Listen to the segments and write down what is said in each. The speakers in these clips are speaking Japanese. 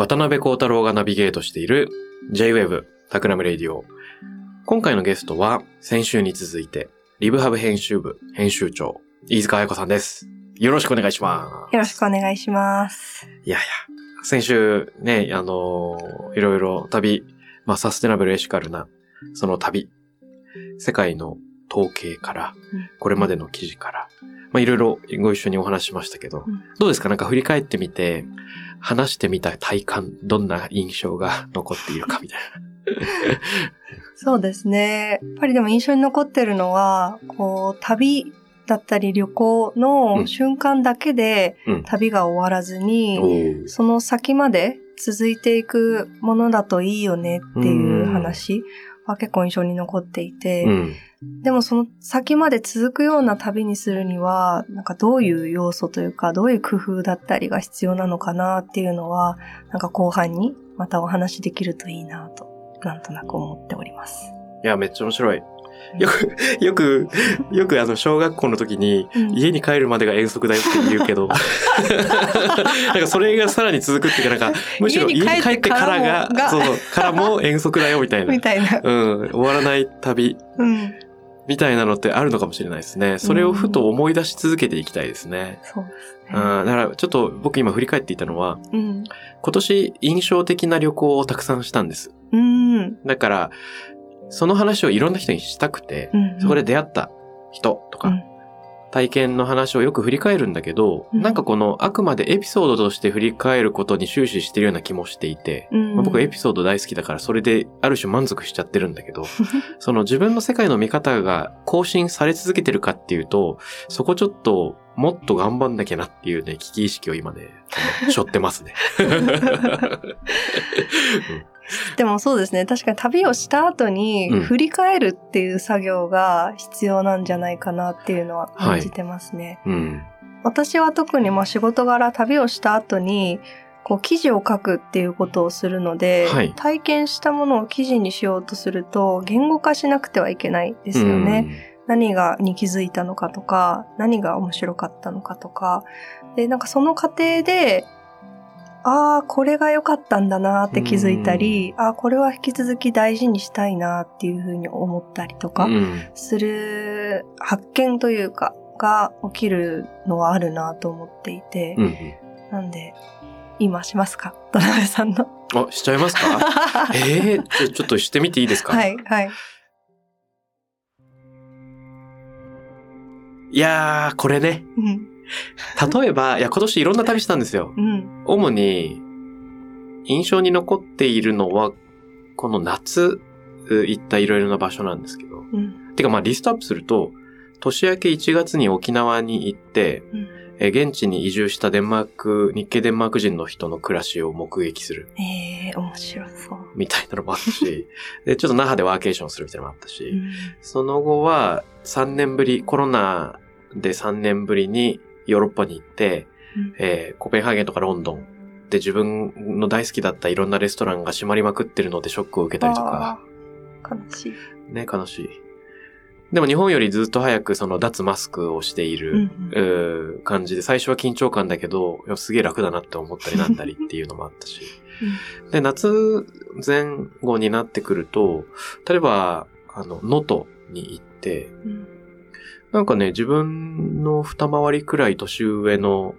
渡邉康太郎がナビゲートしている J-Wave TAKRAM RADIO。今回のゲストは先週に続いて Livhub 編集部編集長飯塚彩子さんです。よろしくお願いしまよろしくお願いします。す。いやいや、先週ね、あのーいろいろ旅、まあサステナブルエシカルなその旅、世界の統計からうん、これまでの記事から、まあいろいろご一緒にお話ししましたけど、うん。どうですか？なんか振り返ってみて、話してみた体感、どんな印象が 残っているかみたい そうですね。やっぱりでも印象に残ってるのは、こう、旅だったり旅行うん。の瞬間だけでうん。旅が終わらずな。に、ー。その先まで続いていくものだといいよねっていう話は結構印象に残っていて、うん。でもその先まで続くような旅にするには、なんかどういう要素というか、どういう工夫だったりが必要なのかなっていうのは、なんか後半にまたお話できるといいなと、なんとなく思っております。いや、めっちゃ面白い。よく、よく、よくあの、小学校の時に、うん家に帰るまでが遠足だよって言うけど、なんかそれがさらに続くっていうか、なんか、むしろ家に帰ってからが、がそうそう、からも遠足だよみたいな。みたいな。うん、終わらない旅うん。みたいなのってあるのかもしれないですね。それをふと思い出し続けていきたいですね。そうですうん、ね。だからちょっと僕今振り返っていたのは、うん。今年印象的な旅行をたくさんしたんです。うん。だから、その話をいろんな人にしたくて、うん。そこで出会った人とか、うん。体験の話をよく振り返るんだけど、うん。なんかこのあくまでエピソードとして振り返ることに終始してるような気もしていて、うん、まあ僕はエピソード大好きだからそれである種満足しちゃってるんだけど、その自分の世界の見方が更新され続けてるかっていうと、そこちょっともっと頑張んなきゃなっていうね、危機意識を今ね、背負ってますね。でもそうですね。確かに旅をした後にうん振り返るっていう作業が必要なんじゃないかなっていうのは感じてますね。うん。私は特にまあ仕事柄旅をした後に、こう記事を書くっていうことをするので、はい体験したものを記事にしようとすると言語化しなくてはいけないですよね。何がに気づいたのかとか、何が面白かったのかとか。で、なんかその過程で、ああ、これが良かったんだなって気づいたり、ああ、これは引き続き大事にしたいなっていうふうに思ったりとかする発見というか、が起きるのはあるなと思っていて、うんうん。なんで、今しますか？田辺さんの。あ、しちゃいますか？え えー、ちょっとしてみていいですか？はい、はい。いやー、これね。うん、例えば、いや、今年いろんな旅したんですよ。うん、主に、印象に残っているのは、この夏、う行ったいろいろな場所なんですけど。うん、てか、まあ、リストアップすると、年明け1月に沖縄に行って、うん。え現地に移住したデンマーク、日系デンマーク人の人の暮らしを目撃するええ面白そう。みたいなのもあったし、で、ちょっと那覇でワーケーションするみたいなのもあったし、うんその後は3年ぶり、コロナで3年ぶりにヨーロッパに行って、うんえーコペンハーゲンとかロンドンで自分の大好きだったいろんなレストランが閉まりまくってるのでショックを受けたりとか、悲しい。ね、悲しい。でも日本よりずっと早くその脱マスクをしている、うんうー感じで、最初は緊張感だけど、すげえ楽だなって思ったりなんだりっていうのもあったし。で、夏前後になってくると、例えば、あの、能登に行って、うんなんかね、自分の二回りくらい年上の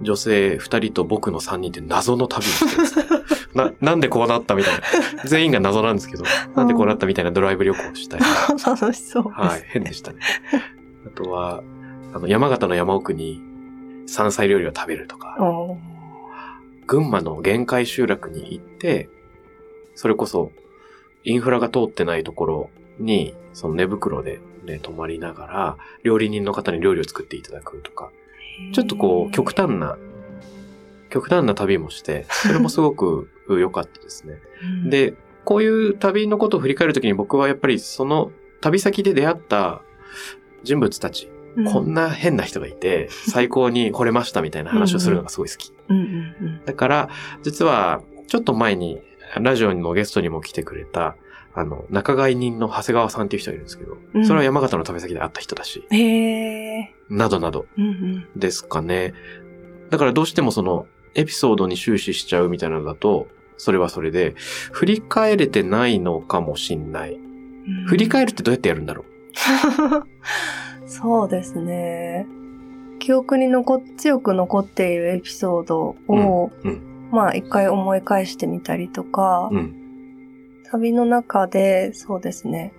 女性二人と僕の三人って謎の旅をしてるんですよ な、なんでこうなったみたいな。全員が謎なんですけど、なんでこうなったみたいなドライブ旅行をしたり。楽し そう。はい、変でしたね。あとは、あの、山形の山奥に山菜料理を食べるとか、群馬の限界集落に行って、それこそ、インフラが通ってないところに、その寝袋でね、泊まりながら、料理人の方に料理を作っていただくとか、ちょっとこう、極端な、極端な旅もして、それもすごく 良かったですね。うん、で、こういう旅のことを振り返るときに僕はやっぱりその旅先で出会った人物たち、うん。こんな変な人がいて、最高に惚れましたみたいな話をするのがすごい好き。だから、実は、ちょっと前に、ラジオのゲストにも来てくれた、あの、仲買人の長谷川さんっていう人がいるんですけど、うんそれは山形の旅先で会った人だし。などなどうんうん。ですかね。だからどうしてもその、エピソードに終始しちゃうみたいなのだと、それはそれで、振り返れてないのかもしんない。振り返るってどうやってやるんだろ そうですね。記憶に残っ、強く残っているエピソードを、う。うん。まあ一回思い返してみたりとか、うん。旅の中で、そうですね。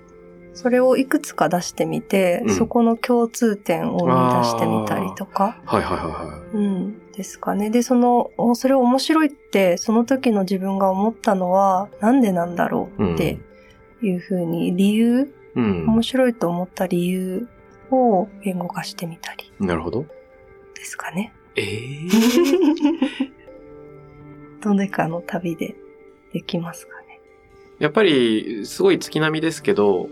それをいくつか出してみて、うんそこの共通点を見出してみたりとか、はいはいはいはうん、ですかね。で、その、おそれ面白いって、その時の自分が思ったのは、なんでなんだろい。うっていうふうに、理由、うん。面白いと思った理由を言語化してみたりうん。なるほど。ですかね。ええ どれかの旅でできますかね。やっぱり、すごい月並みですけど、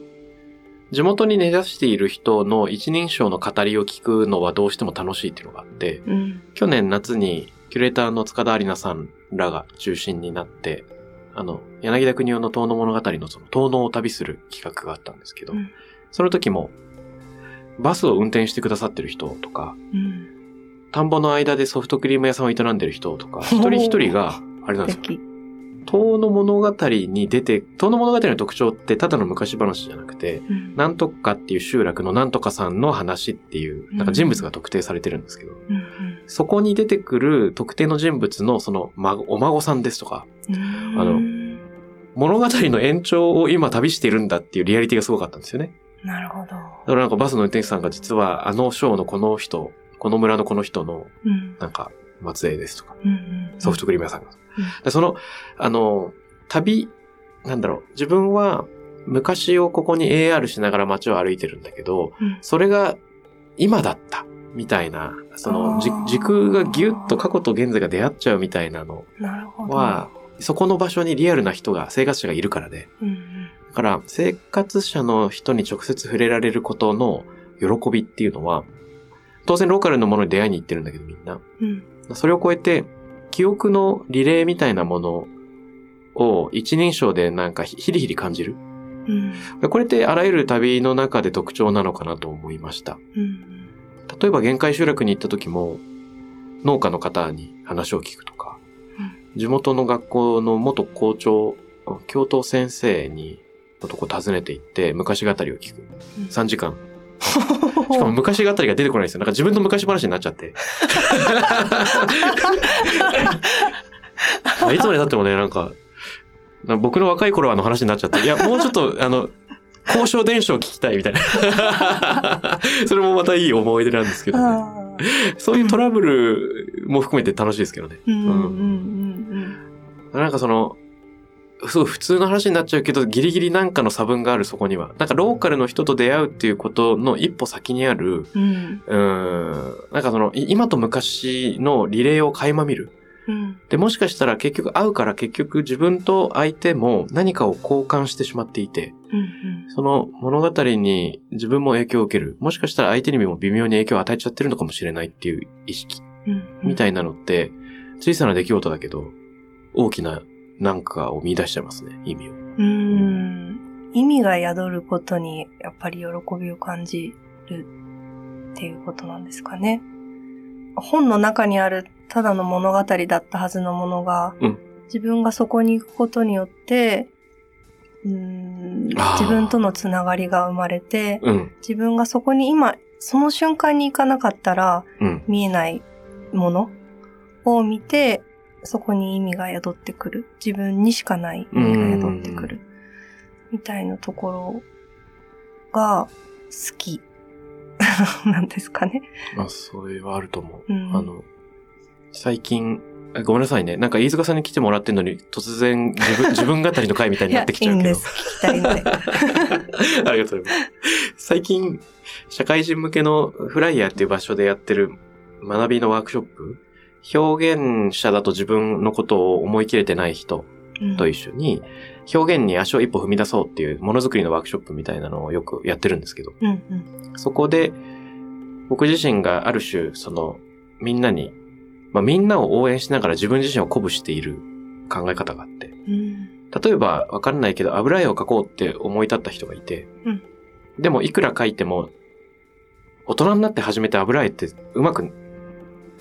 地元に根ざしている人の一人称の語りを聞くのはどうしても楽しいっていうのがあって、うん。去年夏にキュレーターの塚田有奈さんらが中心になって、あの、柳田国夫の遠野物語のその遠野を旅する企画があったんですけど、うんその時も、バスを運転してくださってる人とか、うん。田んぼの間でソフトクリーム屋さんを営んでる人とか、一人一人が、あれなんですよ。遠野物語に出て、遠野物語の特徴ってただの昔話じゃなくて、うん。なんとかっていう集落のなんとかさんの話っていう、なんか人物が特定されてるんですけど、うんそこに出てくる特定の人物のその孫、お孫さんですとか、うん。あのうん物語の延長を今旅しているんだっていうリアリティがすごかったんですよね。なるほど。だからなんかバスの運転手さんが実はあの章のこの人、この村のこの人のうん。なんか末裔ですとか、うんうん。ソフトクリーム屋さんが。うんでその、あの、旅、なんだろう、自分は昔をここに AR しながら街を歩いてるんだけど、うんそれが今だった、みたいな、その時空がギュッと過去と現在が出会っちゃうみたいなの。は、そこの場所にリアルな人が、生活者がいるからで。うんうん。だから、生活者の人に直接触れられることの喜びっていうのは、当然ローカルのものに出会いに行ってるんだけどみんな。うん。それを超えて、記憶のリレーみたいなものを一人称でなんかヒリヒリ感じる？うん。これってあらゆる旅の中で特徴なのかなと思いました。うん。例えば限界集落に行った時も、農家の方に話を聞くとか、地元の学校の元校長、教頭先生に、のとこ訪ねて行って、昔語りを聞く。3時間。しかも昔語りが出てこないんですよ。なんか自分の昔話になっちゃって。いつまで経ってもね、なんか、なんか僕の若い頃はの話になっちゃって、いや、もうちょっと、あの、交渉伝承聞きたいみたいな。それもまたいい思い出なんですけどね。そういうトラブルも含めて楽しいですけどね。うんうんうんなんかその、すごい普通の話になっちゃうけど、ギリギリなんかの差分があるそこには。なんかローカルの人と出会うっていうことの一歩先にある、うん。うん。なんかその、い今と昔のリレーを垣間見る。うん。で、もしかしたら結局会うから結局自分と相手も何かを交換してしまっていて、うん。その物語に自分も影響を受ける。もしかしたら相手にも微妙に影響を与えちゃってるのかもしれないっていう意識うん。みたいなのって、小さな出来事だけど、大きななんかを見出しちゃいますね、意味を。うん。意味が宿ることに、やっぱり喜びを感じるっていうことなんですかね。本の中にあるただの物語だったはずのものが、うん自分がそこに行くことによって、うん自分とのつながりが生まれて、うん、自分がそこに今、その瞬間に行かなかったらうん、見えないものを見て、そこに意味が宿ってくる。自分にしかない意味が宿ってくる。みたいなところが好き。なんですかね。まあ、それはあると思う。うんあの、最近、あごめんなさいね。なんか飯塚さんに来てもらってんのに、突然自分、自分語りの回みたいになってきちゃうけど。いいんです。聞きたいので。ありがとうございます。最近、社会人向けのフライヤーっていう場所でやってる学びのワークショップ、表現者だと自分のことを思い切れてない人うん。と一緒に、表現に足を一歩踏み出そうっていうものづくりのワークショップみたいなのをよくやってるんですけど、うんうん。そこで、僕自身がある種、その、みんなに、まあ、みんなを応援しながら自分自身を鼓舞している考え方があって、うん。例えば、わかんないけど、油絵を描こうって思い立った人がいて、うん。でも、いくら描いても、大人になって初めて油絵ってうまく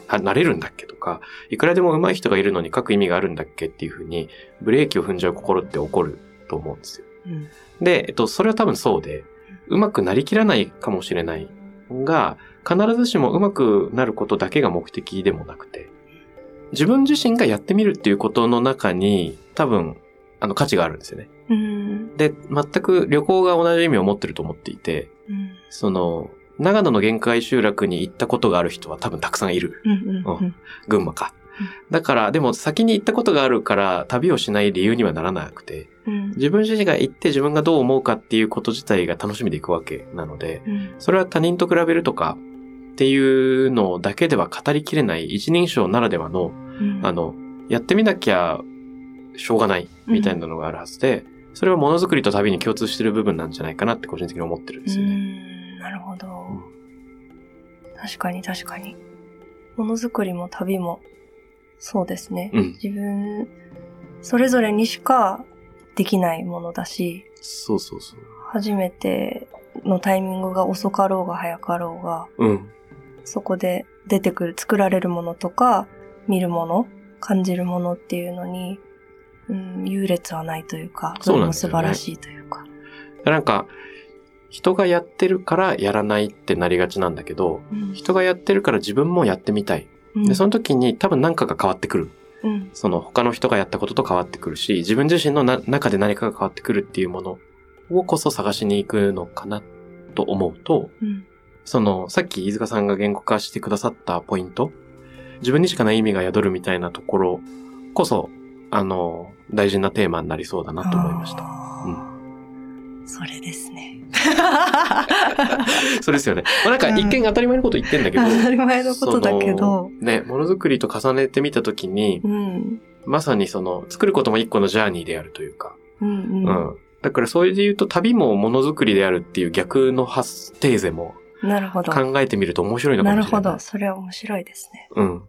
ななれるんだっけとか、いくらでも上手い人がいるのに描く意味があるんだっけっていうふうに、ブレーキを踏んじゃう心って起こると思うんですよ。うんで、えっと、それは多分そうで、うまくなりきらないかもしれないが、必ずしもうまくなることだけが目的でもなくて、自分自身がやってみるっていうことの中に、多分、あの、価値があるんですよね。うんで、全く旅行が同じ意味を持ってると思っていて、うんその、長野の限界集落に行ったことがある人は多分たくさんいる。うんうんうん。群馬か。だから、でも先に行ったことがあるから旅をしない理由にはならなくて、うん。自分自身が行って自分がどう思うかっていうこと自体が楽しみでいくわけなので、うん。それは他人と比べるとかっていうのだけでは語りきれない一人称ならではの、うん。あの、やってみなきゃしょうがないみたいなのがあるはずで、それはものづくりと旅に共通してる部分なんじゃないかなって個人的に思ってるんですよね。ほど。確かに確かに。ものづくりも旅も、そうですね。うん。自分、それぞれにしかできないものだし、そうそうそう。初めてのタイミングが遅かろうが早かろうが、うん。そこで出てくる、作られるものとか、見るもの、感じるものっていうのに、うん、優劣はないというか、そうなんも素晴らしいというか。なんか、人がやってるからやらないってなりがちなんだけど、うん。人がやってるから自分もやってみたい。うん。で、その時に多分何かが変わってくる。うん。その他の人がやったことと変わってくるし、自分自身のな中で何かが変わってくるっていうものをこそ探しに行くのかなと思うと、うん。その、さっき飯塚さんが言語化してくださったポイント、自分にしかない意味が宿るみたいなところこそ、あの、大事なテーマになりそうだなと思いました。あーそれですね。そうですよね。まあ、なんか一見当たり前のこと言ってんだけど、当たり前のことだけど、ね、ものづくりと重ねてみたときに、うん。まさにその、作ることも一個のジャーニーであるというか、うんううん。ん。だからそれで言うと旅もものづくりであるっていう逆の発テーゼもなるほど。考えてみると面白いのかなるもしれない。ほど。それは面白いですね。うん。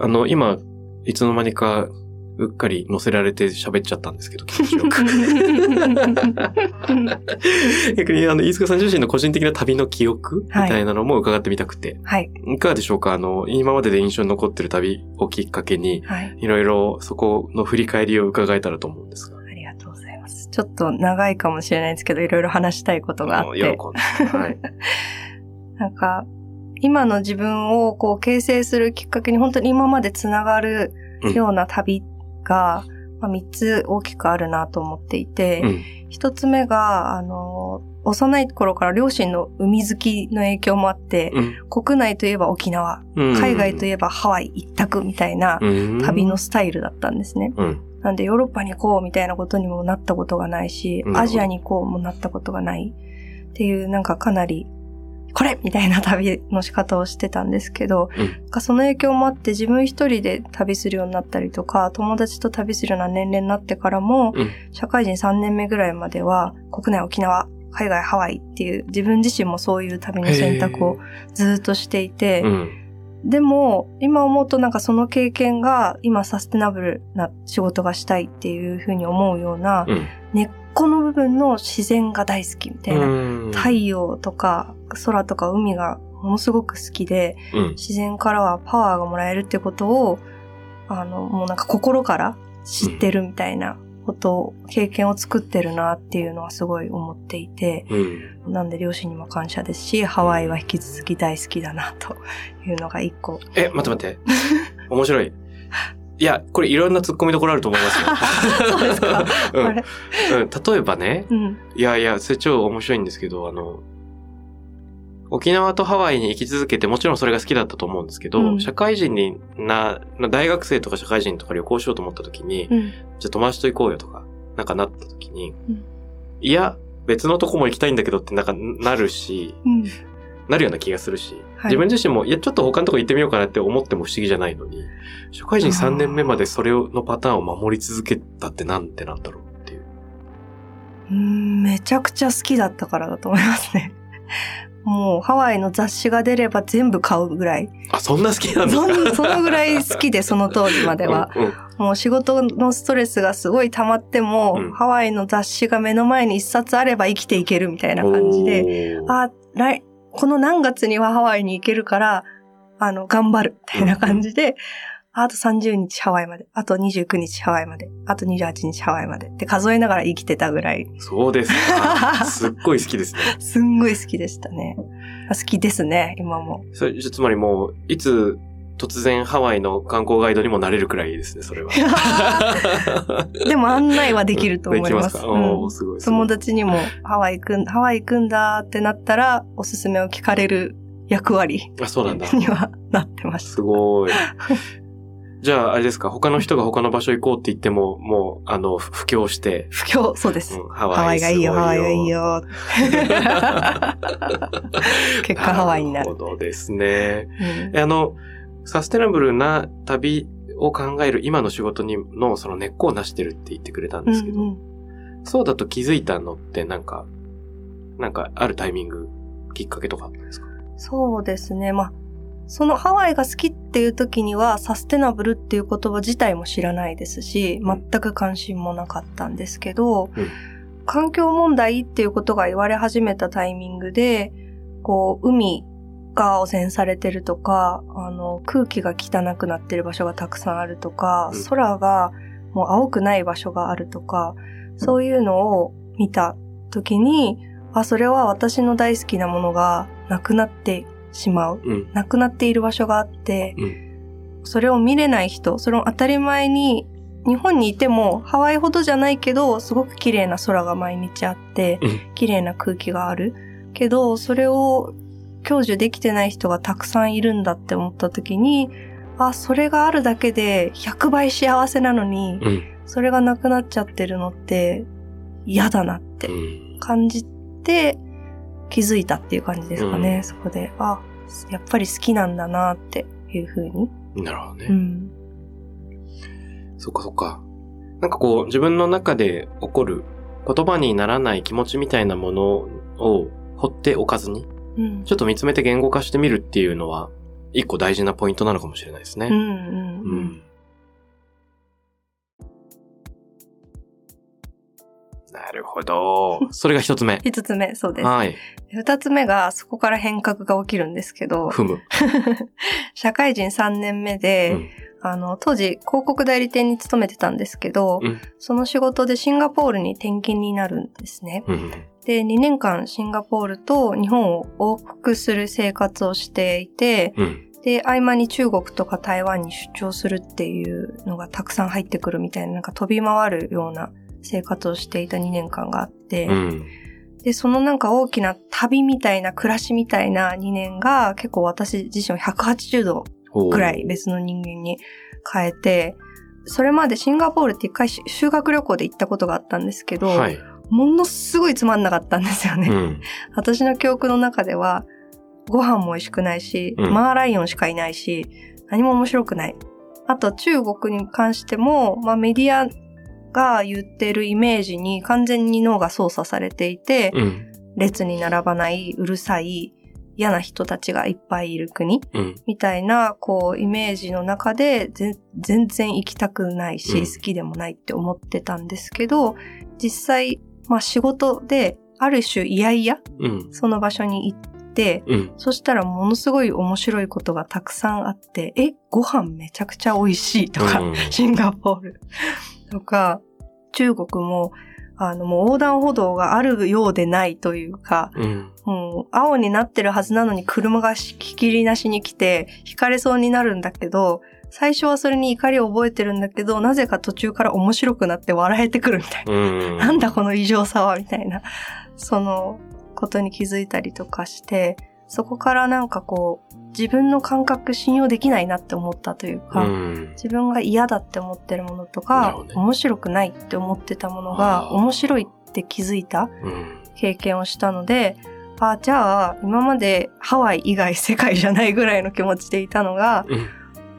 あの、今、いつの間にか、うっかり乗せられて喋っちゃったんですけど、気持ちよく。逆に、あの、飯塚さん自身の個人的な旅の記憶みはいたいなのも伺ってみたくて、はい。い、かがでしょうか？あの、今までで印象に残ってる旅をきっかけに、はい。いろいろそこの振り返りを伺えたらと思うんですが。ありがとうございます。ちょっと長いかもしれないですけど、いろいろ話したいことがあって。喜んで。はい。なんか、今の自分をこう形成するきっかけに本当に今までつながるような旅が、まあ、3つ大きくあるなと思っていて、うん。一つ目が、あの、幼い頃から両親の海好きの影響もあって、うん国内といえば沖縄、うん。海外といえばハワイ一択みたいなうん旅の。スタイルだったんですね。うん。なんでヨーロッパに行こうみたいなことにもなったことがないしアジアに行こうもなったことがないっていうなんかかなり、これみたいな旅の仕方をしてたんですけど、うん。その影響もあって自分一人で旅するようになったりとか、友達と旅するような年齢になってからも、うん。社会人3年目ぐらいまでは国内沖縄、海外ハワイっていう自分自身もそういう旅の選択をずっとしていて、うん。でも、今思うとなんかその経験が今サステナブルな仕事がしたいっていうふうに思うような、うん。根っこの部分の自然が大好きみたいな、うん。太陽とか空とか海がものすごく好きで、うん。自然からはパワーがもらえるってことを、あの、もうなんか心から知ってるみたいなこと、経験を作ってるなっていうのはすごい思っていて、うん。なんで両親にも感謝ですし、ハワイは引き続き大好きだなというのが一個。え、待って待って。面白い。いや、これいろんな突っ込みどころあると思いますよ。そうですかうんうん。例えばね、うん。いやいや、それ超面白いんですけど、あの、沖縄とハワイに行き続けて、もちろんそれが好きだったと思うんですけど、うん社会人にな、大学生とか社会人とか旅行しようと思った時に、うん。じゃあ友達と行こうよとか、なんかなった時に、うんいや、別のとこも行きたいんだけどってなんかなるし、うん。なるような気がするし、はい自分自身も、いや、ちょっと他のとこ行ってみようかなって思っても不思議じゃないのに、社会人3年目までそれをのパターンを守り続けたってなんてなんだろうっていう。うんめちゃくちゃ好きだったからだと思いますね。もうハワイの雑誌が出れば全部買うぐらい。あ、そんな好きなんですそのぐらい好きで、その当時までは。うんうんもう仕事のストレスがすごい溜まっても、うんハワイの雑誌が目の前に一冊あれば生きていけるみたいな感じで、あ、来、この何月にはハワイに行けるから、あの、頑張る、みたいな感じで、あと30日ハワイまで、あと29日ハワイまで、あと28日ハワイまでって数えながら生きてたぐらい、そうですか。すっごい好きですね。すんごい好きでしたね。好きですね、今も。それ、つまりもう、いつ突然ハワイの観光ガイドにもなれるくらいですね、それは。でも案内はできると思います。できますか、うんすごい友達にもハワイ行くん、ハワイ行くんだってなったら、おすすめを聞かれる役割あ、そうなんだ。にはなってました。すごい。じゃあ、あれですか、他の人が他の場所行こうって言っても、もう、あの、布教して、不況、そうです。うんハハワイがいいよ、ハワイがいいよ。よ。結果ハワイになる。なるほどですね。うんえあの、サステナブルな旅を考える今の仕事にのその根っこを成してるって言ってくれたんですけど、うんうんそうだと気づいたのってなんか、なんかあるタイミング、きっかけとかあったんですか？そうですね。まあ、そのハワイが好きっていう時には、サステナブルっていう言葉自体も知らないですし、うん全く関心もなかったんですけど、うん環境問題っていうことが言われ始めたタイミングで、こう、海が汚染されてるとか、あの、空気が汚くなってる場所がたくさんあるとか、うん。空がもう青くない場所があるとか、そういうのを見た時に、あ、それは私の大好きなものがなくなってしまう。うん。なくなっている場所があって、うそれを見れない人、それを当たり前に、日本にいてもハワイほどじゃないけど、すごく綺麗な空が毎日あって、うん綺麗な空気がある。けど、それを享受できてない人がたくさんいるんだって思った時に、あ、それがあるだけで100倍幸せなのに、うん。それがなくなっちゃってるのって嫌だなってうん。感じて気づいたっていう感じですかね、うんそこで。あ、やっぱり好きなんだなっていうふうに。なるほどね。うん。そっかそっか。なんかこう、自分の中で起こる言葉にならない気持ちみたいなものを放っておかずに、うん。ちょっと見つめて言語化してみるっていうのは、一個大事なポイントなのかもしれないですね。うんうんううん。るほど。それが一つ目。一つ目、そうです。はい。二つ目が、そこから変革が起きるんですけど、踏む。社会人3年目で、うんあの、当時広告代理店に勤めてたんですけど、うんその仕事でシンガポールに転勤になるんですね。うん。で、2年間シンガポールと日本を往復する生活をしていて、うん。で、合間に中国とか台湾に出張するっていうのがたくさん入ってくるみたいな、なんか飛び回るような生活をしていた2年間があって、うん。で、そのなんか大きな旅みたいな暮らしみたいな2年が結構私自身を180度くらい別の人間に変えて、それまでシンガポールって一回し修学旅行で行ったことがあったんですけど、はい。ものすごいつまんなかったんですよね。うん。私の記憶の中では、ご飯も美味しくないし、うんマーライオンしかいないし、何も面白くない。あと中国に関しても、まあメディアが言ってるイメージに完全に脳が操作されていて、うん。列に並ばない、うるさい、嫌な人たちがいっぱいいる国うん。みたいな、こう、イメージの中で、ぜ全然行きたくないし、うん好きでもないって思ってたんですけど、実際、まあ仕事で、ある種、いやいや、うん。その場所に行って、うん。そしたらものすごい面白いことがたくさんあって、え、ご飯めちゃくちゃ美味しいとか、うんシンガポールとか、中国も、あの、もう横断歩道があるようでないというか、うん。もう青になってるはずなのに車がひきりなしに来て、引かれそうになるんだけど、最初はそれに怒りを覚えてるんだけど、なぜか途中から面白くなって笑えてくるみたいな。うん。なんだこの異常さはみたいな、そのことに気づいたりとかして、そこからなんかこう、自分の感覚信用できないなって思ったというか、うん。自分が嫌だって思ってるものとかね面白くないって思ってたものあが、ー面白いって気づいたうん。経験をしたので、あ、じゃあ、今までハワイ以外世界じゃないぐらいの気持ちでいたのが、うん。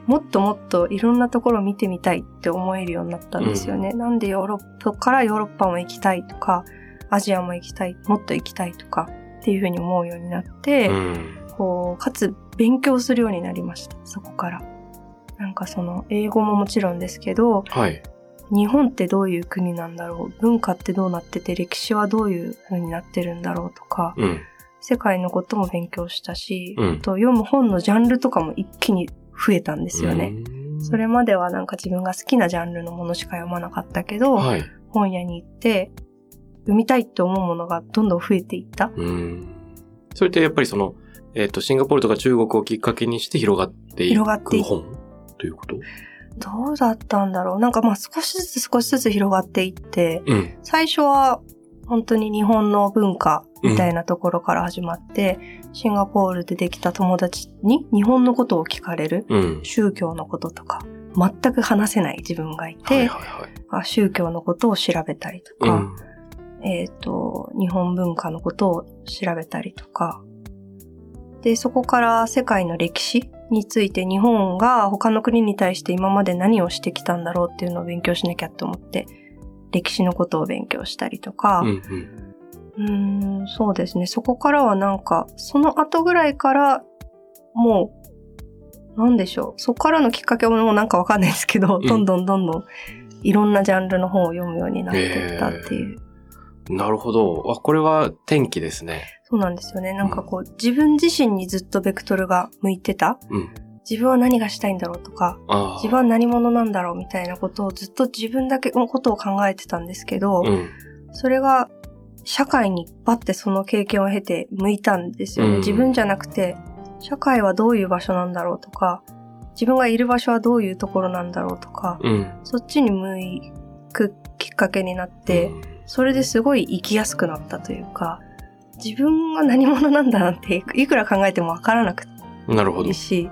もっともっといろんなところを見てみたいって思えるようになったんですよね。なんでヨーロッパからヨーロッパも行きたいとか、アジアも行きたい、もっと行きたいとかっていうふうに思うようになって、うん。こう、かつ勉強するようになりました、そこから。なんかその、英語ももちろんですけど、はい。日本ってどういう国なんだろう？文化ってどうなってて、歴史はどういう風になってるんだろうとか、うん。世界のことも勉強したし、うんあと読む本のジャンルとかも一気に増えたんですよね。うん。それまではなんか自分が好きなジャンルのものしか読まなかったけど、はい。本屋に行って、読みたいって思うものがどんどん増えていった？うん。それってやっぱりその、えっ、と、シンガポールとか中国をきっかけにして広がっていく広がってい本ということ？どうだったんだろう？なんかまあ少しずつ少しずつ広がっていって、うん。最初は本当に日本の文化みたいなところから始まって、シンガポールでできた友達に日本のことを聞かれる、うん。宗教のこととか、全く話せない自分がいて、はいはいはい。あ宗教のことを調べたりとか、うん。えっ、と、日本文化のことを調べたりとか、で、そこから世界の歴史について日本が他の国に対して今まで何をしてきたんだろうっていうのを勉強しなきゃって思って、歴史のことを勉強したりとか、うんうん。うーん、そうですね。そこからはなんか、その後ぐらいから、もう、なんでしょう。そこからのきっかけもなんかわかんないですけど、うんどんどんどんどん、いろんなジャンルの本を読むようになっていったっていう。なるほど。あ、これは転機ですね。そうなんですよね。なんかこう、自分自身にずっとベクトルが向いてた。うん。自分は何がしたいんだろうとか。自分は何者なんだろうみたいなことをずっと自分だけのことを考えてたんですけど、うん。それが社会にバッてその経験を経て向いたんですよね。うん自分じゃなくて、社会はどういう場所なんだろうとか、自分がいる場所はどういうところなんだろうとか、うん。そっちに向くきっかけになって、それですごい生きやすくなったというか、自分は何者なんだなんていくら考えてもわからなくうん、なるほどていい。し、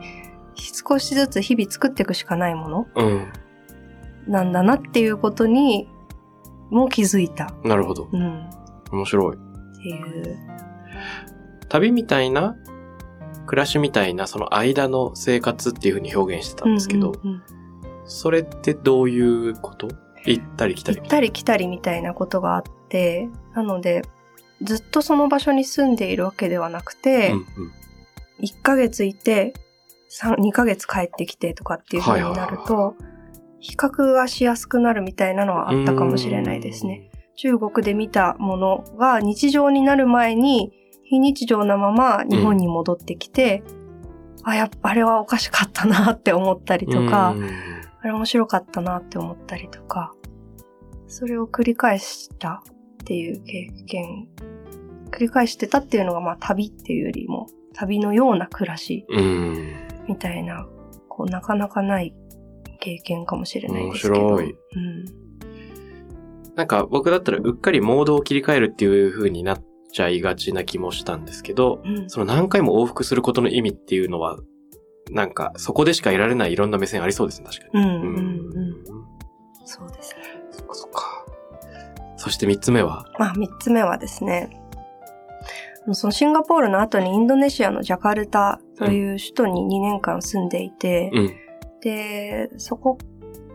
少しずつ日々作っていくしかないものうん。なんだなっていうことにも気づいた。なるほど。うん。面白い。っていう。旅みたいな、暮らしみたいな、その間の生活っていう風に表現してたんですけど、うんうんうんそれってどういうこと？行ったり来たり行ったり来たりみたいなことがあって、なので、ずっとその場所に住んでいるわけではなくて、うんうん。1ヶ月いて、3 2ヶ月帰ってきてとかっていう風になるはいと、比較がしやすくなるみたいなのはあったかもしれないですね。中国で見たものが日常になる前に、非日常なまま日本に戻ってきて、あ、やっぱあれはおかしかったなって思ったりうん。とか、うんあれ面白かったなって思ったりとか、それを繰り返したっていう経験、繰り返してたっていうのがまあ旅っていうよりも、旅のような暮らしうん。みたいな、こうなかなかない経験かもしれないですけど。面白いうん。なんか僕だったらうっかりモードを切り替えるっていう風になっちゃいがちな気もしたんですけど、うん。その何回も往復することの意味っていうのは、なんかそこでしか得られないいろんな目線ありそうですね、確かに。うん、うん、うん。そうですね。そっかそっか。そして三つ目は？まあ、三つ目はですね、そのシンガポールの後にインドネシアのジャカルタという首都に2年間住んでいて、うん。で、そこ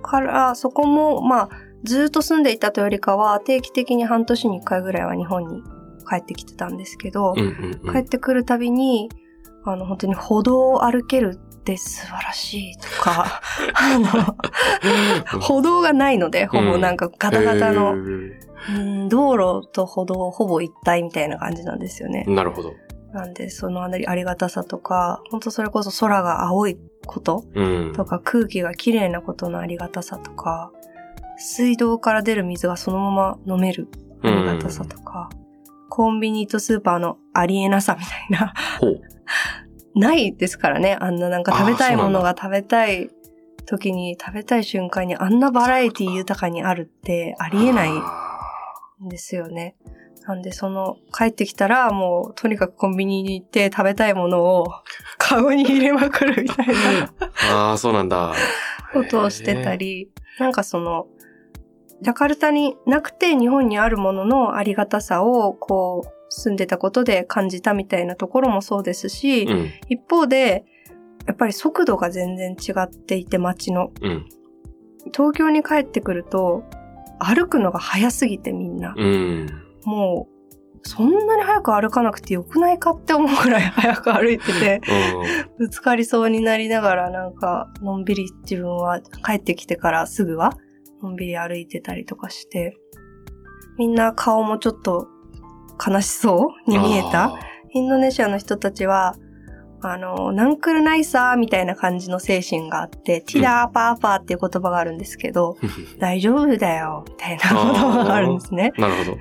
から、そこも、まあ、ずっと住んでいたというよりかは、定期的に半年に1回ぐらいは日本に帰ってきてたんですけど、うんうんうん。帰ってくるたびに、あの、本当に歩道を歩けるって素晴らしいとか、あの、歩道がないので、ほぼなんかガタガタの、うん道路と歩道ほぼ一体みたいな感じなんですよね。なるほど。なんで、そのありありがたさとか、本当それこそ空が青いことうん。とか空気が綺麗なことのありがたさとか、水道から出る水がそのまま飲めるありがたさとか、コンビニとスーパーのありえなさみたいな。ないですからね。あんななんか食べたいものが食べたい時に食べたい瞬間にあんなバラエティ豊かにあるってありえないんですよね。なんでその帰ってきたらもうとにかくコンビニに行って食べたいものを カゴに入れまくるみたいなああ、そうなんだ。ことをしてたり、なんかその、ジャカルタになくて日本にあるもののありがたさをこう住んでたことで感じたみたいなところもそうですし。うん。一方で、やっぱり速度が全然違っていて街の。うん。東京に帰ってくると、歩くのが早すぎてみんな。うん。もう、そんなに早く歩かなくてよくないかって思うくらい早く歩いてて、ぶつかりそうになりながらなんか、のんびり自分は帰ってきてからすぐは、のんびり歩いてたりとかして、みんな顔もちょっと悲しそうに見えたあインドネシアの人たちは、あの、ナンクルナイサーみたいな感じの精神があって、ティラーパーパーっていう言葉があるんですけど、ー大丈夫だよ、みたいな言葉があるんですね。なるほど。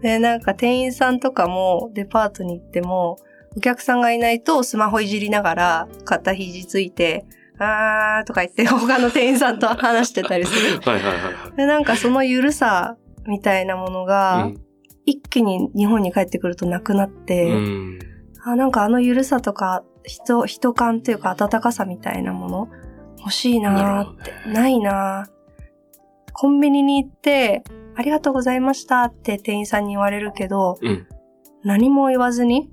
で、なんか店員さんとかもデパートに行っても、お客さんがいないとスマホいじりながら肩肘ついて、あーとか言って他の店員さんと話してたりする。はいはいはいはい。で、なんかそのゆるさみたいなものが、うん一気に日本に帰ってくるとなくなって、うん。あ、なんかあのゆるさとか、人、人感というか温かさみたいなもの欲しいなーって、ないなーコンビニに行って、ありがとうございましたって店員さんに言われるけど、うん。何も言わずに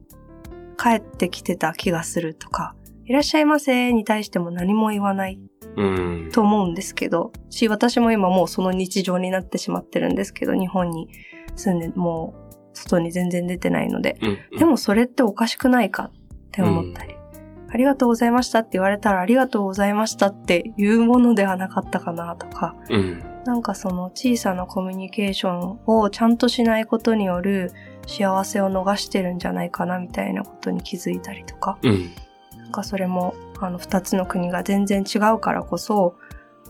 帰ってきてた気がするとか、いらっしゃいませに対しても何も言わないうん。と思うんですけど、し、私も今もうその日常になってしまってるんですけど、日本に住んでもう外に全然出てないので、うん。でもそれっておかしくないかって思ったり、ありがとうございましたって言われたらありがとうございましたっていうものではなかったかなとか、うん。なんかその小さなコミュニケーションをちゃんとしないことによる幸せを逃してるんじゃないかなみたいなことに気づいたりとか、うん。なんかそれもあの二つの国が全然違うからこそ、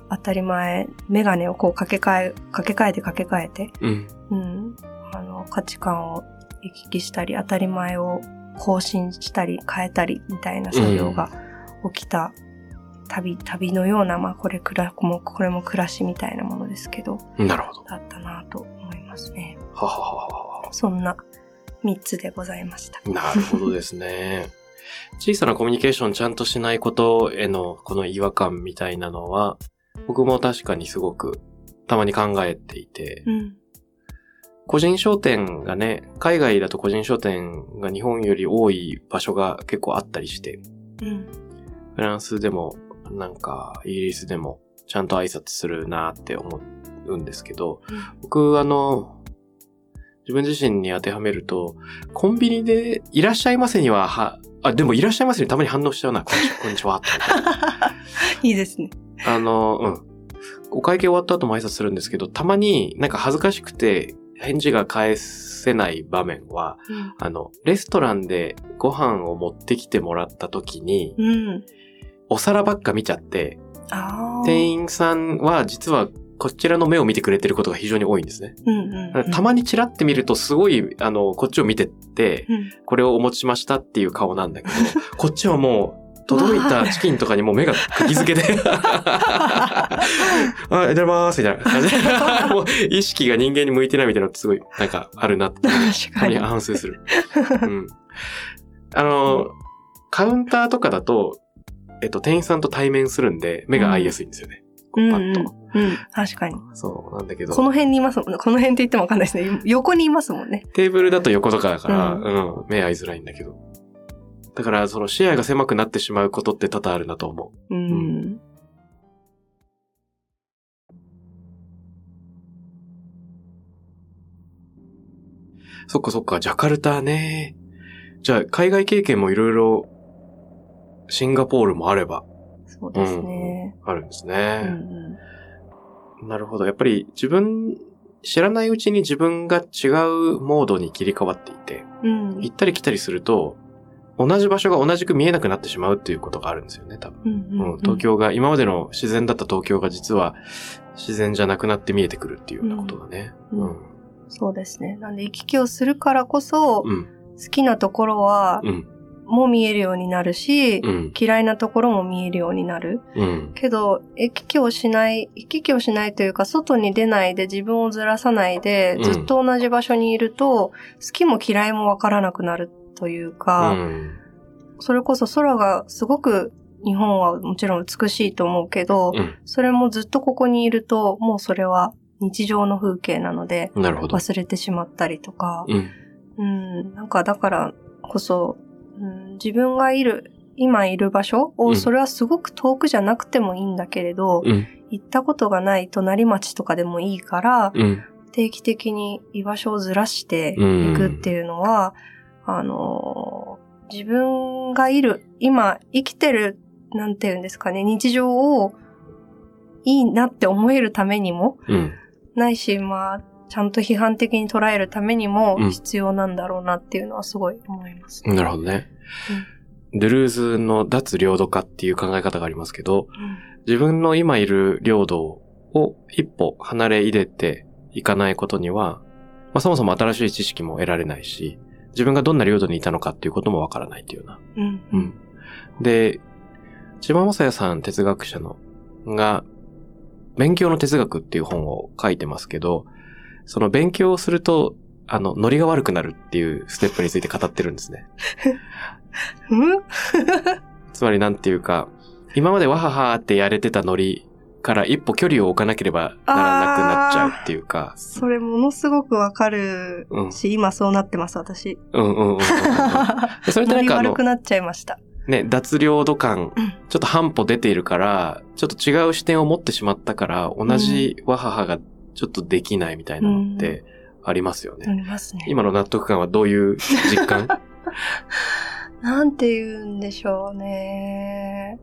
当たり前、メガネをこう掛け替え、掛け替えて掛け替えて、うん。うん、あの価値観を行き来したり、当たり前を更新したり変えたりみたいな作業が起きた旅、旅のような、まあこれくらも、これも暮らしみたいなものですけど、なるほど。だったなと思いますね。ははははそんな三つでございました。は。なるほどですね。小さなコミュニケーションちゃんとしないことへのこの違和感みたいなのは、僕も確かにすごくたまに考えていて、うん。個人商店がね、海外だと個人商店が日本より多い場所が結構あったりして、うん。フランスでも、なんか、イギリスでも、ちゃんと挨拶するなって思うんですけど、僕、あの、自分自身に当てはめると、コンビニで、いらっしゃいませには、は、あ、でもいらっしゃいませにたまに反応しちゃうな。こんにちは、こんにちは。いいですね。あの、うん。お会計終わった後も挨拶するんですけど、たまになんか恥ずかしくて、返事が返せない場面は、あの、レストランでご飯を持ってきてもらった時に、うん。お皿ばっか見ちゃって。店員さんは実はこちらの目を見てくれてることが非常に多いんですね。うんうんうん。たまにチラって見るとすごい、あの、こっちを見てって、うん。これをお持ちしましたっていう顔なんだけど、こっちはもう、届いたチキンとかにもう目が釘付けで、あ、いただきます、みたいな感じで、もう意識が人間に向いてないみたいなのってすごい、なんかあるなって、確かに。反省する。うん。あの、カウンターとかだと、えっと、店員さんと対面するんで、目が合いやすいんですよね。こうパッと。うんうん。確かに。そう、なんだけど。この辺にいますもんね。この辺って言ってもわかんないですね。横にいますもんね。テーブルだと横とかだから、ううん、目合いづらいんだけど。だから、その視野が狭くなってしまうことって多々あるなと思う。うん。そっかそっか、ジャカルタね。じゃあ、海外経験もいろいろ、シンガポールもあれば、そうですね。あるんですうんね。うんなるほど。やっぱり自分、知らないうちに自分が違うモードに切り替わっていて、うん。行ったり来たりすると、同じ場所が同じく見えなくなってしまうっていうことがあるんですよね、多分。うんうんうん、東京が、今までの自然だった東京が実は自然じゃなくなって見えてくるっていうようなことだね。ううんん。そうですね。なんで行き来をするからこそ、うん。好きなところは、うん。も見えるようになるし、うん。嫌いなところも見えるようになる。うん。けど、行き来をしない、行き来をしないというか、外に出ないで自分をずらさないでう、んずっと同じ場所にいると、好きも嫌いもわからなくなるといううか、ん。それこそ空がすごく日本はもちろん美しいと思うけど、うん。それもずっとここにいると、もうそれは日常の風景なので。忘れてしまったりとか、うん。うん、なんかだからこそ、うん、自分がいる、今いる場所を、うんそれはすごく遠くじゃなくてもいいんだけれど、うん。行ったことがない隣町とかでもいいから、うん。定期的に居場所をずらしてうんいくっていうのは、あのー自分がいる、今生きてる、なんていうんですかね、日常をいいなって思えるためにも、うん。ないし、まあ、ちゃんと批判的に捉えるためにもうん必要なんだろうなっていうのはすごい思います。なるほどね。ドゥルーズの脱領土化っていう考え方がありますけど、自分の今いる領土を一歩離れ入れていかないことには、まあ、そもそも新しい知識も得られないし、自分がどんな領土にいたのかっていうこともわからないっていうような。うん。う。ん。で、千葉正也さん哲学者の、が、勉強の哲学っていう本を書いてますけど、その勉強をすると、あの、ノリが悪くなるっていうステップについて語ってるんですね。うんつまりなんていうか、今までわははってやれてたノリから一歩距離を置かなければならなくなっちゃうっていうか、それものすごくわかるし、今そうなってます、私。うんうんうんうんそれってなんかあの悪く、なっちゃいました。ね、脱領土感うん、ちょっと半歩出ているから、ちょっと違う視点を持ってしまったから、同じわははがちょっとできないみたいなのってありますよね。なりますね。今の納得感はどういう実感？なんて言うんでしょうね。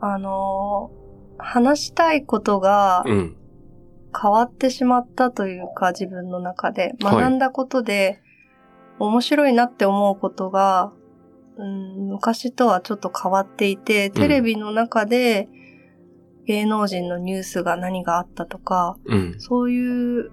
あの、話したいことがうん。変わってしまったというか、自分の中で。はい学んだことで、面白いなって思うことが、うん、昔とはちょっと変わっていて、テレビの中で芸能人のニュースが何があったとか、うん。そういう、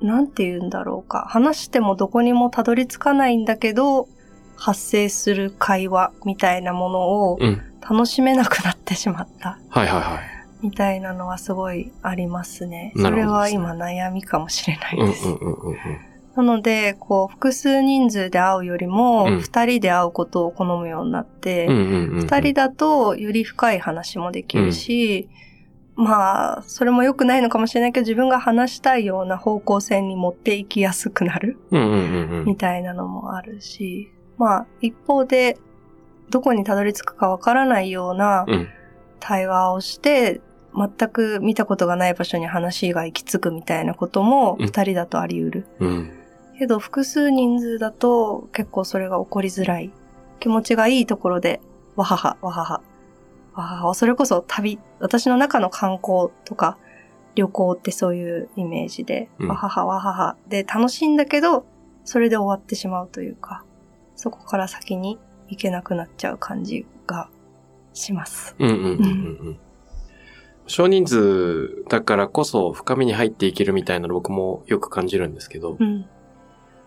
なんて言うんだろうか。話してもどこにもたどり着かないんだけど、発生する会話みたいなものをうん。楽しめなくなってしまった。はいはいはい。みたいなのはすごいありますね。それは今悩みかもしれないうんうんです。うんうんうん。なので、こう、複数人数で会うよりもうん、二人で会うことを好むようになって、うんうんうんうん。二人だとより深い話もできるし、まあ、それも良くないのかもしれないけど、自分が話したいような方向性に持っていきやすくなるうんうんうんうんみ。たいなのもあるし、まあ、一方で、どこにたどり着くかわからないようなうん。対話をして、全く見たことがない場所に話が行き着くみたいなこともうん二人だとあり得る。うん。けど複数人数だと結構それが起こりづらい。気持ちがいいところで、わはは、わはは。わはは。それこそ旅、私の中の観光とか旅行ってそういうイメージで、うんわはは、わはは。で、楽しいんだけど、それで終わってしまうというか、そこから先に行けなくなっちゃう感じがします。うんうんうんうんうん。少人数だからこそ深みに入っていけるみたいなの僕もよく感じるんですけど、うん。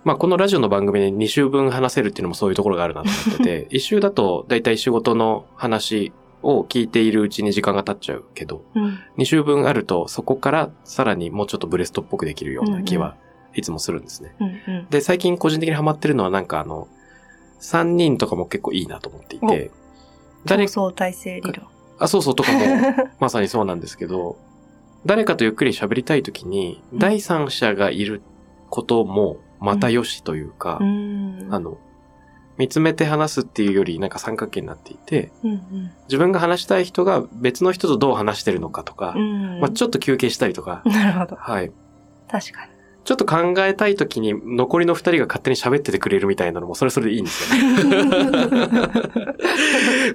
まあこのラジオの番組で2週分話せるっていうのもそういうところがあるなと思ってて、1週だとだいたい仕事の話を聞いているうちに時間が経っちゃうけど、うん。2週分あるとそこからさらにもうちょっとブレストっぽくできるような気はいつもするんですね。うん。うん。で、最近個人的にハマってるのはなんかあの、3人とかも結構いいなと思っていて、誰理論。あ、そうそうとかもまさにそうなんですけど、誰かとゆっくり喋りたいときに、うん第三者がいることもまたよしというか、うん。あの、見つめて話すっていうよりなんか三角形になっていて、うん。自分が話したい人が別の人とどう話してるのかとかう、ん。まあ、ちょっと休憩したりとか、なるほど。はい。確かに。ちょっと考えたいときに残りの二人が勝手に喋っててくれるみたいなのもそれそれでいいんですよね。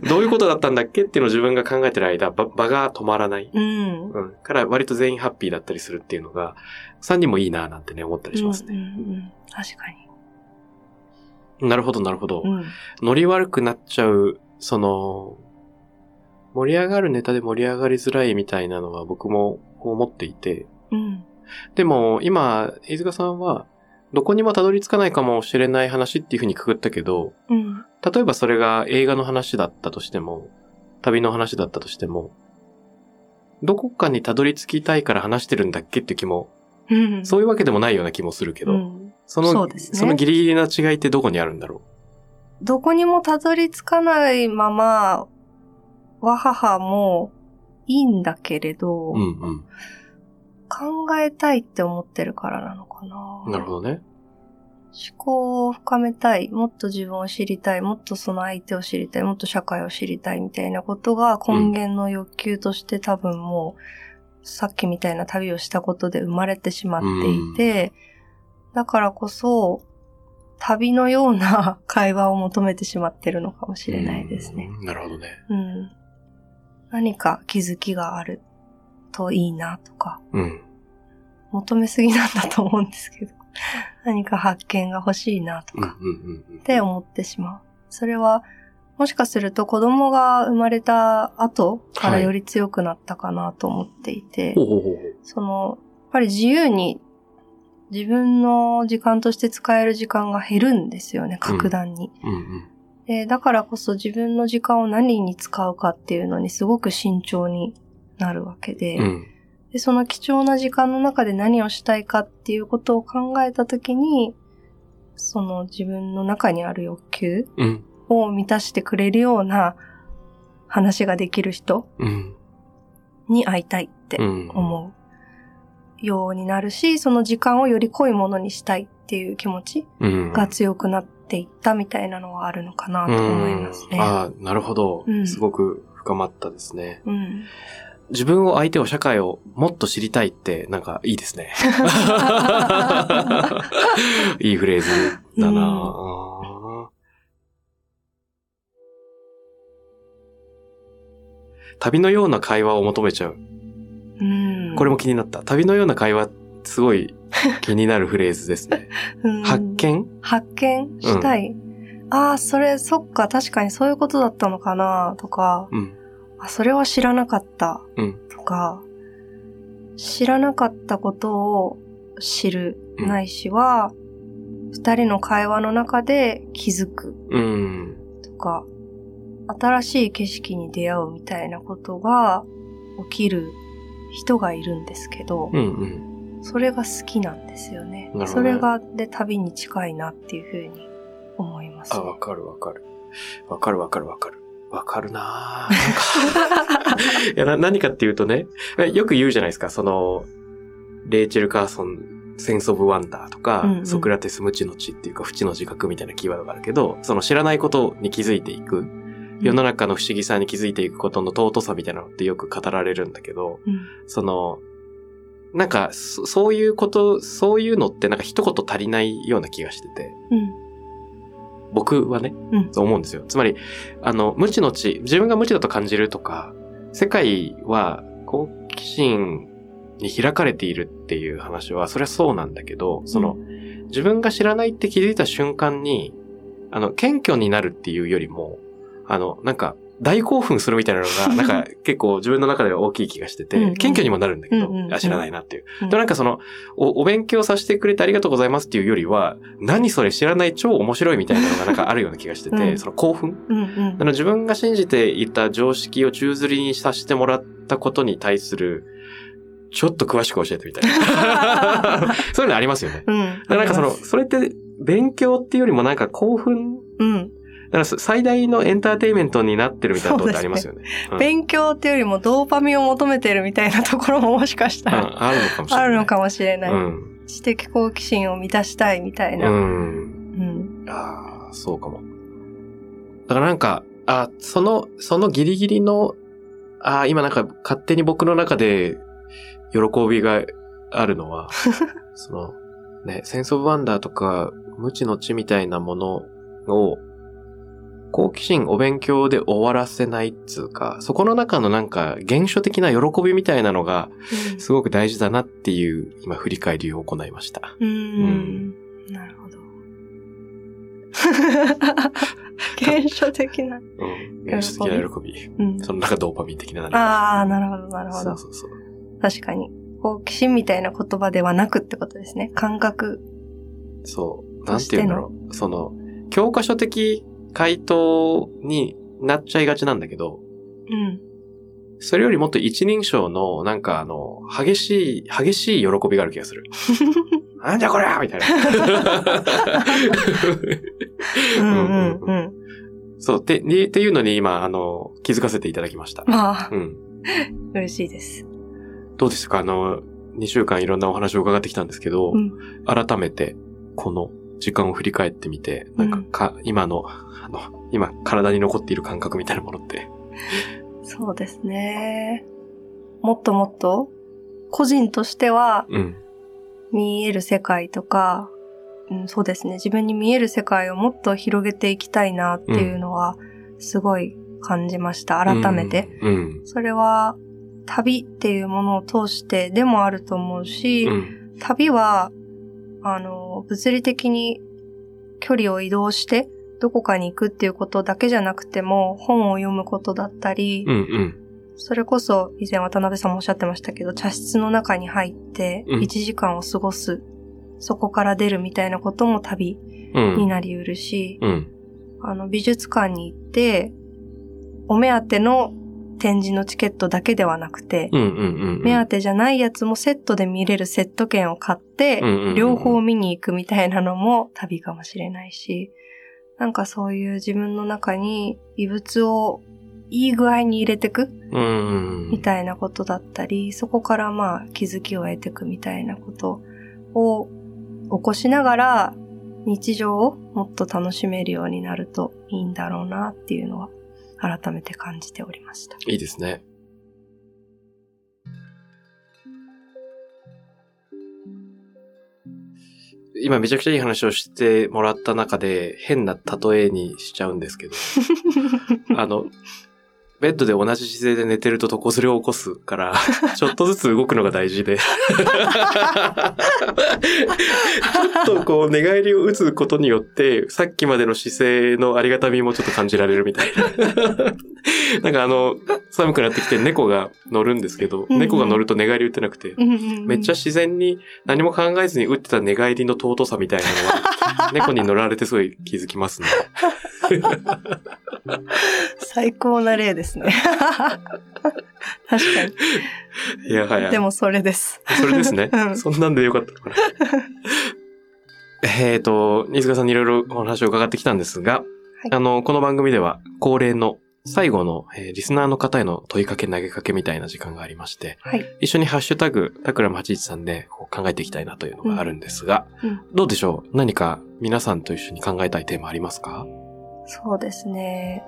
どういうことだったんだっけっていうのを自分が考えてる間、場場が止まらない。うん。うん。から割と全員ハッピーだったりするっていうのが、3人もいいなぁなんてね、思ったりしますうんね。うんうん確かなるほど、なるほど。に。うん。ノリ悪くなっちゃう、その、盛り上がるネタで盛り上がりづらいみたいなのは僕も思っていて、うん。でも今、飯塚さんは、どこにもたどり着かないかもしれない話っていうふうにくくったけど、うん。例えばそれが映画の話だったとしても、旅の話だったとしても、どこかにたどり着きたいから話してるんだっけって気も、うん。そういうわけでもないような気もするけど、うんその、そねそのギリギリな違いってどこにあるんだろどこにもたどり着かないまま、わははもいいんだけれど、ううんうん。考えたいって思ってるからなのかな。なるほどね。思考を深めたい、もっと自分を知りたい、もっとその相手を知りたい、もっと社会を知りたいみたいなことが根源の欲求として多分もう、さっきみたいな旅をしたことで生まれてしまっていて、だからこそ、旅のような 会話を求めてしまってるのかもしれないですね。うん。なるほどね。うん。何か気づきがあるといいなとか、うん。求めすぎなんだと思うんですけど、何か発見が欲しいなとか。って思ってしまう。それは、もしかすると子供が生まれた後からより強くなったかなと思っていて、ほうほうほうほう。その、やっぱり自由に自分の時間として使える時間が減るんですよね、格段に。うんうん。でだからこそ自分の時間を何に使うかっていうのにすごく慎重になるわけで、うん。でその貴重な時間の中で何をしたいかっていうことを考えたときに、その自分の中にある欲求うん。を満たしてくれるような話ができる人うん。に会いたいってうん。思うようになるし、その時間をより濃いものにしたいっていう気持ちうん。が強くなっていったみたいなのはあるのかなと思いますね。うんああ、なるほどう。んすごく深まったですね。うん。自分を相手を社会をもっと知りたいってなんかいいですね。いいフレーズだな、あー旅のような会話を求めちゃう。うんこれも気になった。旅のような会話、すごい気になるフレーズですね。うん発見？発見したい。ああ、それ、そっか、確かにそういうことだったのかな、とか、うん。あ、それは知らなかった、うんとか、知らなかったことを知る、うんないしは、二人の会話の中で気づくうん。とか、新しい景色に出会うみたいなことが起きる人がいるんですけど、うんうん。それが好きなんですよね。ねそれが、で、旅に近いなっていうふうに思います、あ、わかるわかる。わかるわかるわかる。わかるな。ぁなんか。いやな、何かっていうとね、よく言うじゃないですか、その、レイチェル・カーソン、センス・オブ・ワンダーとか、うんうん。ソクラテス・無知の知っていうか、不知の自覚みたいなキーワードがあるけど、その知らないことに気づいていく、世の中の不思議さに気づいていくことの尊さみたいなのってよく語られるんだけど、うん。その、なんか、そそういうこと、そういうのってなんか一言足りないような気がしてて、うん。僕はね、うんそう思うんですよ。つまり、あの、無知の知、自分が無知だと感じるとか、世界は好奇心に開かれているっていう話は、それはそうなんだけど、その、自分が知らないって気づいた瞬間に、あの、謙虚になるっていうよりも、あの、なんか、大興奮するみたいなのが、なんか結構自分の中では大きい気がしてて、謙虚にもなるんだけど、あ、知らないなっていう。うんでなんかそのお、お勉強させてくれてありがとうございますっていうよりは、何それ知らない超面白いみたいなのがなんかあるような気がしてて、うんその興奮？うんうんあの自分が信じていた常識を宙吊りにさせてもらったことに対する、ちょっと詳しく教えてみたいな。そういうのありますよね。なんかその、それって勉強っていうよりもなんか興奮うん。だから最大のエンターテインメントになってるみたいなところってありますよね。うん勉強っていうよりもドーパミンを求めてるみたいなところももしかしたら、うんあるのかもしれない。あるのかもしれない。うん。知的好奇心を満たしたいみたいな。うん。うん。ああ、そうかも。だからなんか、あその、そのギリギリの、あ今なんか勝手に僕の中で喜びがあるのは、その、ね、センスオブワンダーとか、無知の知みたいなものを、好奇心お勉強で終わらせないっつうか、そこの中のなんか原初的な喜びみたいなのがすごく大事だなっていう今振り返りを行いました。うん。うん。なるほど。原初的な。うん。原初的な喜び。うん。その中ドーパミン的な。ああ、なるほど、なるほどそう。そうそう。確かに。好奇心みたいな言葉ではなくってことですね。感覚。そう。なんて言うんだろう。その、教科書的回答になっちゃいがちなんだけど、うん。それよりもっと一人称の、なんかあの、激しい、激しい喜びがある気がする。なんじゃこりゃみたいな。うんうんうん。そう。で、にっていうのに今、あの、気づかせていただきました。まあう、ん。嬉しいです。どうですか？あの、2週間いろんなお話を伺ってきたんですけど、うん改めて、この時間を振り返ってみて、なんかか、今の、あの、今、体に残っている感覚みたいなものって。そうですね。もっともっと、個人としてはうん。見える世界とか、うん、そうですね。自分に見える世界をもっと広げていきたいなっていうのは、すごい感じました。改めて。うん。それは、旅っていうものを通してでもあると思うし、うん。旅は、あの、物理的に距離を移動して、どこかに行くっていうことだけじゃなくても、本を読むことだったり、うん。うん。それこそ以前渡辺さんもおっしゃってましたけど、茶室の中に入ってうん1時間を過ごす、そこから出るみたいなことも旅うん。になりうるし、うん。あの、美術館に行って、お目当ての展示のチケットだけではなくて。目当てじゃないやつもセットで見れるセット券を買って両方見に行くみたいなのも旅かもしれないし、なんかそういう自分の中に異物をいい具合に入れてくうん。みたいなことだったり、そこからまあ気づきを得ていくみたいなことを起こしながら日常をもっと楽しめるようになるといいんだろうなっていうのは改めて感じておりました。いいですね。今めちゃくちゃいい話をしてもらった中で変な例えにしちゃうんですけど、あの、ベッドで同じ姿勢で寝てると床ずれを起こすから、ちょっとずつ動くのが大事で。ちょっとこう寝返りを打つことによって、さっきまでの姿勢のありがたみもちょっと感じられるみたいな。なんかあの、寒くなってきて猫が乗るんですけど、うんうん猫が乗ると寝返り打ってなくて、めっちゃ自然に何も考えずに打ってた寝返りの尊さみたいなのは、猫に乗られてすごい気づきますね。最高な例ですね。確かいやはや。に。でもそれです。それですね。うんそんなんでよかったのかな。えっと、新塚さんにいろいろお話を伺ってきたんですが、いあの、この番組では恒例の最後の、えーリスナーの方への問いかけ投げかけみたいな時間がありまして、はい。一緒にハッシュタグ、タクラム813でこう考えていきたいなというのがあるんですが、うんどうでしょう？何か皆さんと一緒に考えたいテーマありますか？そうですね。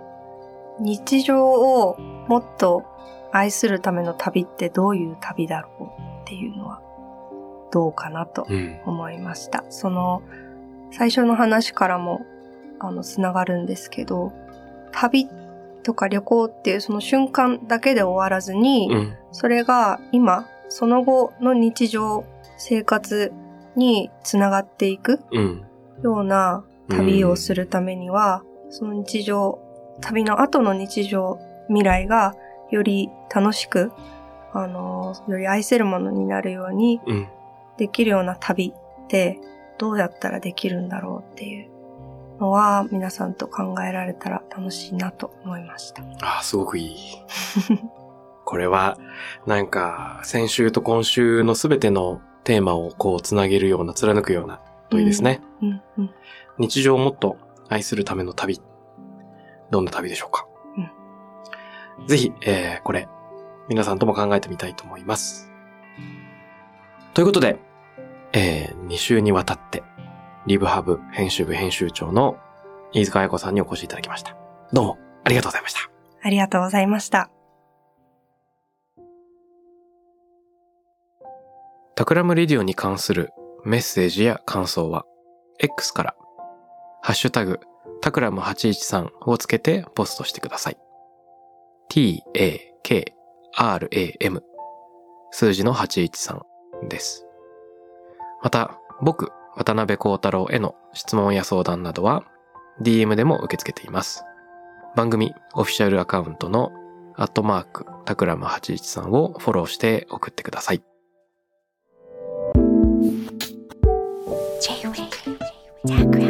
日常をもっと愛するための旅ってどういう旅だろうっていうのはどうかなとうん。思いました。その最初の話からもあのつながるんですけど、旅とか旅行っていうその瞬間だけで終わらずに、うん。それが今、その後の日常、生活につながっていくうん。ような旅をするためには、その日常、旅の後の日常、未来がより楽しく、あの、より愛せるものになるようにうん。できるような旅ってどうやったらできるんだろうっていうのは皆さんと考えられたら楽しいなと思いました。ああ、すごくいい。これは、なんか、先週と今週のすべてのテーマをこう、つなげるような、貫くような問いですね。うんうん。日常をもっと愛するための旅。どんな旅でしょうか、ぜひ、えー、これ、皆さんとも考えてみたいと思います。ということで、えー、2週にわたって、リブハブ編集部編集長の飯塚彩子さんにお越しいただきました。どうも、ありがとうございました。ありがとうございました。Takram Radio に関するメッセージや感想は、X から、ハッシュタグ、 takram813をつけてポストしてください。t-a-k-r-a-m 数字の813です。また、僕、渡邉康太郎への質問や相談などは、DM でも受け付けています。番組オフィシャルアカウントのアットマーク、 takram813をフォローして送ってください。 J-WAVE.